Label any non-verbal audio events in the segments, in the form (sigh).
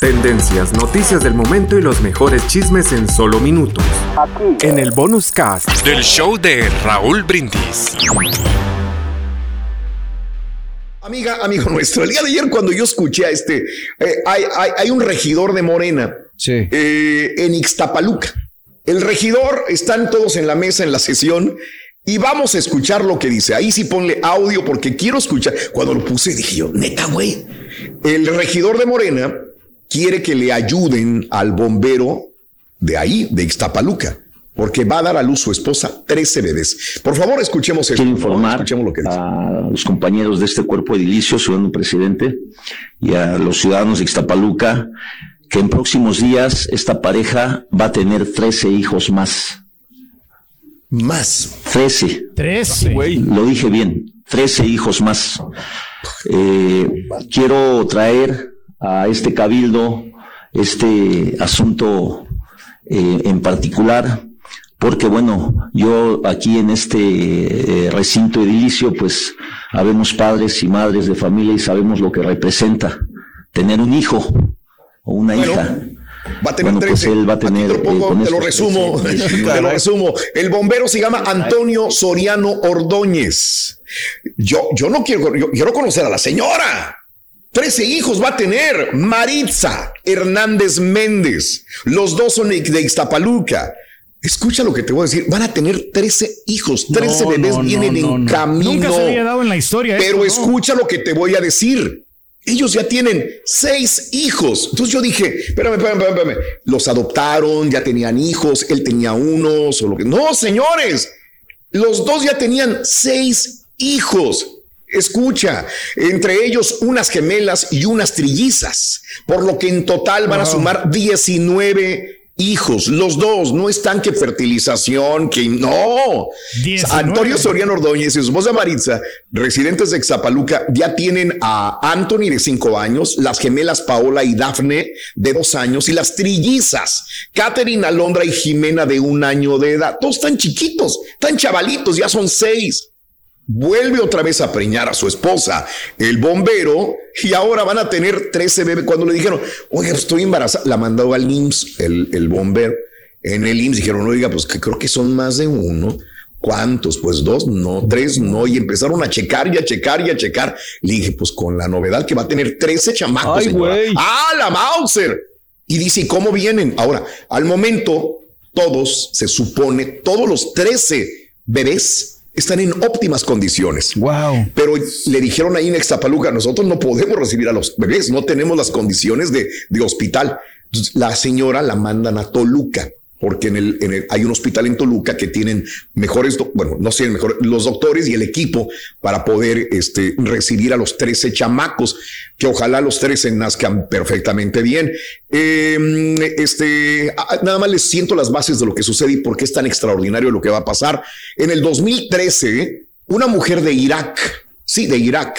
Tendencias, noticias del momento y los mejores chismes en solo minutos. Aquí. En el bonus cast del show de Raúl Brindis. Amiga, amigo nuestro, el día de ayer cuando yo escuché a este, eh, hay, un regidor de Morena eh, en Ixtapaluca. El regidor, están todos en la mesa en la sesión y vamos a escuchar lo que dice. Ahí sí ponle audio porque quiero escuchar. Cuando lo puse dije yo, neta, güey. El regidor de Morena quiere que le ayuden al bombero de ahí, de Ixtapaluca, porque va a dar a luz su esposa 13 bebés. Por favor, escuchemos esto. Quiero informar a los compañeros de este cuerpo edilicio, ciudadano presidente, y a los ciudadanos de Ixtapaluca, que en próximos días esta pareja va a tener 13 hijos más. Más. 13. 13. Lo dije bien. 13 hijos más. Eh, quiero traer a este cabildo este asunto eh, en particular, porque bueno, yo aquí en este eh, recinto edilicio, pues habemos padres y madres de familia y sabemos lo que representa tener un hijo o una hija. Va a tener Pues él va a tener. Eh, te lo resumo, (laughs) te lo resumo. El bombero se llama Antonio Soriano Ordóñez. Yo, yo no quiero, yo quiero conocer a la señora. Trece hijos va a tener Maritza Hernández Méndez. Los dos son de Ixtapaluca. Escucha lo que te voy a decir. Van a tener 13 hijos. 13 bebés vienen en camino. Nunca se había dado en la historia. Pero escucha lo que te voy a decir. Ellos ya tienen seis hijos. Entonces yo dije, espérame, espérame, espérame. Los adoptaron, ya tenían hijos. Él tenía unos o lo que. No, señores. Los dos ya tenían seis hijos. Escucha, entre ellos unas gemelas y unas trillizas, por lo que en total van a sumar 19 hijos, los dos, no están que fertilización, que no. Antonio Soriano Ordóñez y su esposa Maritza, residentes de Exapaluca, ya tienen a Anthony de cinco años, las gemelas Paola y Dafne de dos años y las trillizas, Catherine Alondra y Jimena de un año de edad. Todos están chiquitos, están chavalitos, ya son seis vuelve otra vez a preñar a su esposa, el bombero, y ahora van a tener 13 bebés. Cuando le dijeron, oye, estoy embarazada, la mandó al IMSS, el, el bombero. En el IMSS dijeron, oiga, pues que creo que son más de uno. ¿Cuántos? Pues dos, no, tres, no. Y empezaron a checar y a checar y a checar. Le dije, pues con la novedad que va a tener 13 chamacos. Ay, ¡Ah, la Mauser! Y dice, ¿cómo vienen? Ahora, al momento, todos, se supone, todos los 13 bebés están en óptimas condiciones. Wow. Pero le dijeron ahí en Extapaluca, nosotros no podemos recibir a los bebés, no tenemos las condiciones de, de hospital. la señora la mandan a Toluca porque en el, en el, hay un hospital en Toluca que tienen mejores, bueno, no sé, mejor, los doctores y el equipo para poder este, recibir a los 13 chamacos, que ojalá los 13 nazcan perfectamente bien. Em, este, nada más les siento las bases de lo que sucede y por qué es tan extraordinario lo que va a pasar. En el 2013, una mujer de Irak, sí, de Irak,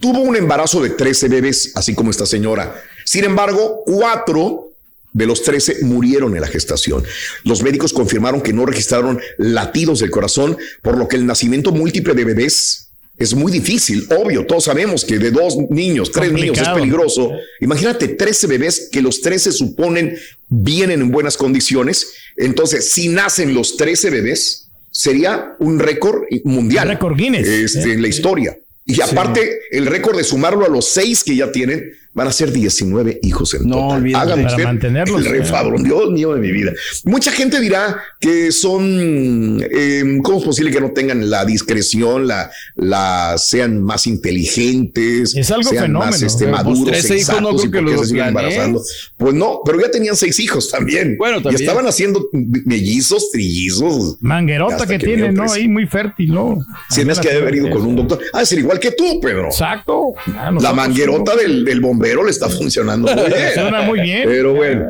tuvo un embarazo de 13 bebés, así como esta señora. Sin embargo, cuatro de los 13 murieron en la gestación. Los médicos confirmaron que no registraron latidos del corazón, por lo que el nacimiento múltiple de bebés es muy difícil. Obvio, todos sabemos que de dos niños, tres niños es peligroso. Imagínate 13 bebés que los 13 suponen vienen en buenas condiciones. Entonces, si nacen los 13 bebés, sería un récord mundial. récord Guinness. Este, en la historia. Y aparte, el récord de sumarlo a los seis que ya tienen, van a ser 19 hijos en no, total. Háganme para mantenerlos. El refadrón, Dios mío de mi vida. Mucha gente dirá que son, eh, ¿cómo es posible que no tengan la discreción, la, la sean más inteligentes, es algo sean fenómeno, más este, maduros, pues hijos no creo que los siguen embarazando? Pues no, pero ya tenían seis hijos también. Bueno, también. Y estaban haciendo mellizos, trillizos. Manguerota que, tienen, ¿no? Ahí muy fértil, ¿no? Si es que haber ido con un doctor. Ah, es igual que tú, Pedro. Exacto. la manguerota del, del bombero le está funcionando muy bien. Funciona muy bien. Pero bueno,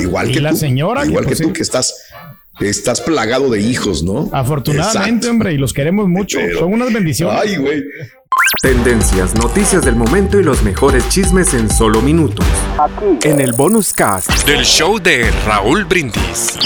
igual que la tú. Señora igual que, tú, que estás estás plagado de hijos, ¿no? Afortunadamente, hombre, y los queremos mucho. Son unas bendiciones. Ay, güey. Tendencias, noticias del momento y los mejores chismes en solo minutos. Aquí. En el bonus cast del show de Raúl Brindis.